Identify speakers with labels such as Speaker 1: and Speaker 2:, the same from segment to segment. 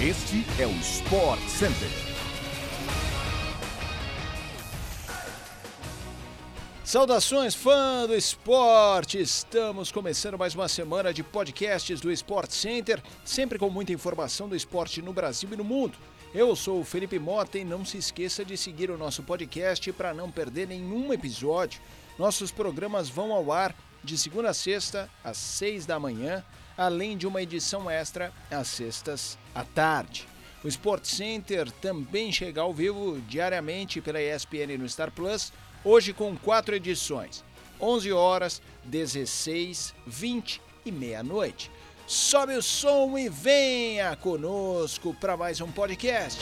Speaker 1: Este é o Sport Center.
Speaker 2: Saudações, fã do esporte! Estamos começando mais uma semana de podcasts do Sport Center, sempre com muita informação do esporte no Brasil e no mundo. Eu sou o Felipe Mota e não se esqueça de seguir o nosso podcast para não perder nenhum episódio. Nossos programas vão ao ar de segunda a sexta, às seis da manhã, além de uma edição extra às sextas à tarde. O Sport Center também chega ao vivo diariamente pela ESPN no Star Plus, hoje com quatro edições: 11 horas, 16, 20 e meia-noite. Sobe o som e venha conosco para mais um podcast.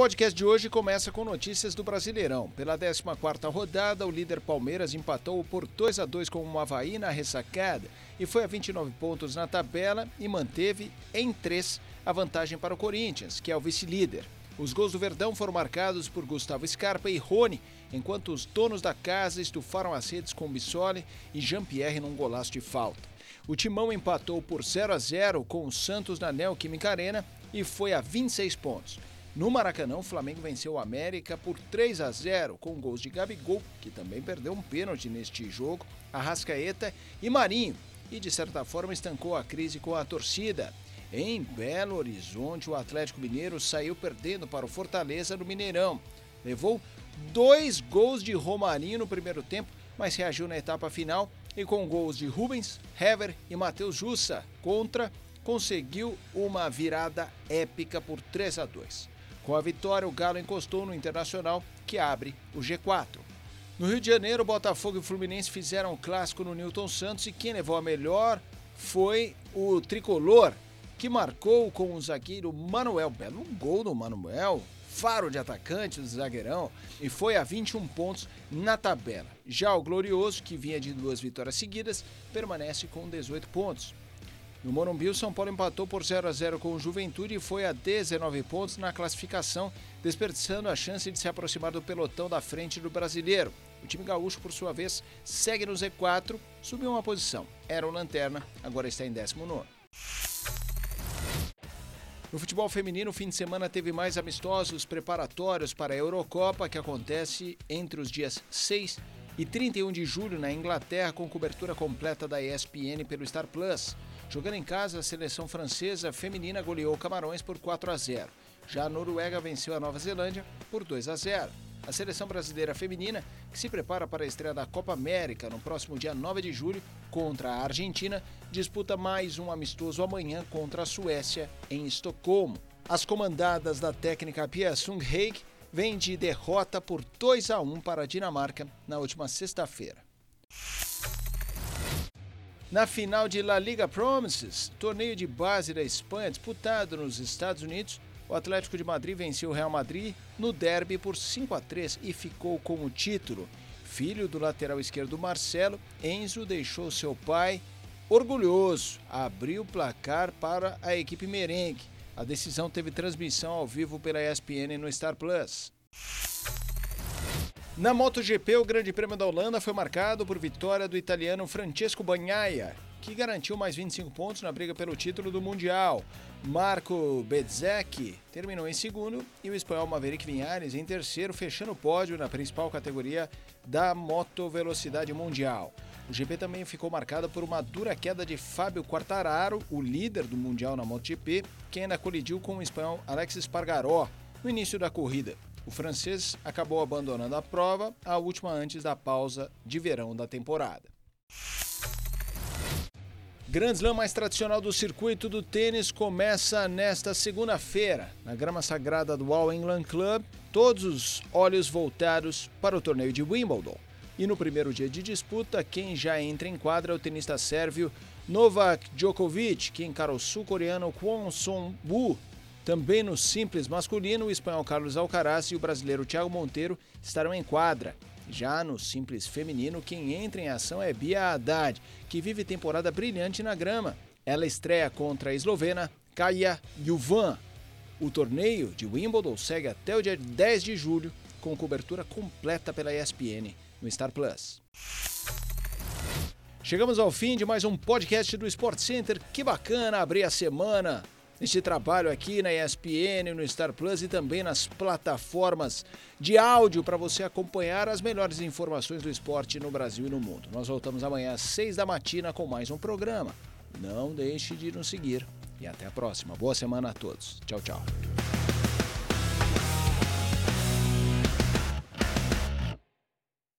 Speaker 2: Podcast de hoje começa com notícias do Brasileirão. Pela 14ª rodada, o líder Palmeiras empatou por 2 a 2 com o Havaí na ressacada e foi a 29 pontos na tabela e manteve em 3 a vantagem para o Corinthians, que é o vice-líder. Os gols do Verdão foram marcados por Gustavo Scarpa e Rony, enquanto os donos da casa estufaram as redes com Bissoli e Jean-Pierre num golaço de falta. O Timão empatou por 0 a 0 com o Santos na Neoquímica Arena e foi a 26 pontos. No Maracanã, o Flamengo venceu o América por 3 a 0 com gols de Gabigol, que também perdeu um pênalti neste jogo, Arrascaeta e Marinho, e de certa forma estancou a crise com a torcida. Em Belo Horizonte, o Atlético Mineiro saiu perdendo para o Fortaleza no Mineirão. Levou dois gols de Romarinho no primeiro tempo, mas reagiu na etapa final e com gols de Rubens, Hever e Matheus Jussa contra, conseguiu uma virada épica por 3 a 2. Com a vitória, o Galo encostou no Internacional, que abre o G4. No Rio de Janeiro, Botafogo e Fluminense fizeram um clássico no Newton Santos e quem levou a melhor foi o tricolor, que marcou com o zagueiro Manuel. Belo gol do Manuel, faro de atacante do zagueirão, e foi a 21 pontos na tabela. Já o Glorioso, que vinha de duas vitórias seguidas, permanece com 18 pontos. No Morumbi, o São Paulo empatou por 0 a 0 com o Juventude e foi a 19 pontos na classificação, desperdiçando a chance de se aproximar do pelotão da frente do brasileiro. O time gaúcho, por sua vez, segue no Z4, subiu uma posição. Era o Lanterna, agora está em 19. No futebol feminino, o fim de semana teve mais amistosos preparatórios para a Eurocopa, que acontece entre os dias 6 e 31 de julho na Inglaterra, com cobertura completa da ESPN pelo Star Plus. Jogando em casa, a seleção francesa feminina goleou Camarões por 4 a 0. Já a Noruega venceu a Nova Zelândia por 2 a 0. A seleção brasileira feminina, que se prepara para a estreia da Copa América no próximo dia 9 de julho contra a Argentina, disputa mais um amistoso amanhã contra a Suécia em Estocolmo. As comandadas da técnica Pia Sung Haig vêm de derrota por 2 a 1 para a Dinamarca na última sexta-feira. Na final de La Liga Promises, torneio de base da Espanha disputado nos Estados Unidos, o Atlético de Madrid venceu o Real Madrid no derby por 5 a 3 e ficou com o título. Filho do lateral esquerdo Marcelo, Enzo deixou seu pai orgulhoso, abriu o placar para a equipe merengue. A decisão teve transmissão ao vivo pela ESPN no Star Plus. Na MotoGP, o Grande Prêmio da Holanda foi marcado por vitória do italiano Francesco Bagnaia, que garantiu mais 25 pontos na briga pelo título do Mundial. Marco Bezzecchi terminou em segundo e o espanhol Maverick Vinhares em terceiro, fechando o pódio na principal categoria da moto velocidade mundial. O GP também ficou marcado por uma dura queda de Fábio Quartararo, o líder do Mundial na MotoGP, que ainda colidiu com o espanhol Alex Espargaró no início da corrida. O francês acabou abandonando a prova, a última antes da pausa de verão da temporada. Grand Slam mais tradicional do circuito do tênis começa nesta segunda-feira. Na grama sagrada do All England Club, todos os olhos voltados para o torneio de Wimbledon. E no primeiro dia de disputa, quem já entra em quadra é o tenista sérvio Novak Djokovic, que encara o sul-coreano Kwon Song-woo também no simples masculino, o espanhol Carlos Alcaraz e o brasileiro Thiago Monteiro estarão em quadra. Já no simples feminino, quem entra em ação é Bia Haddad, que vive temporada brilhante na grama. Ela estreia contra a eslovena Kaja Juvan. O torneio de Wimbledon segue até o dia 10 de julho com cobertura completa pela ESPN no Star Plus. Chegamos ao fim de mais um podcast do Sport Center. Que bacana abrir a semana neste trabalho aqui na ESPN, no Star Plus e também nas plataformas de áudio para você acompanhar as melhores informações do esporte no Brasil e no mundo. Nós voltamos amanhã às seis da matina com mais um programa. Não deixe de nos seguir e até a próxima. Boa semana a todos. Tchau, tchau.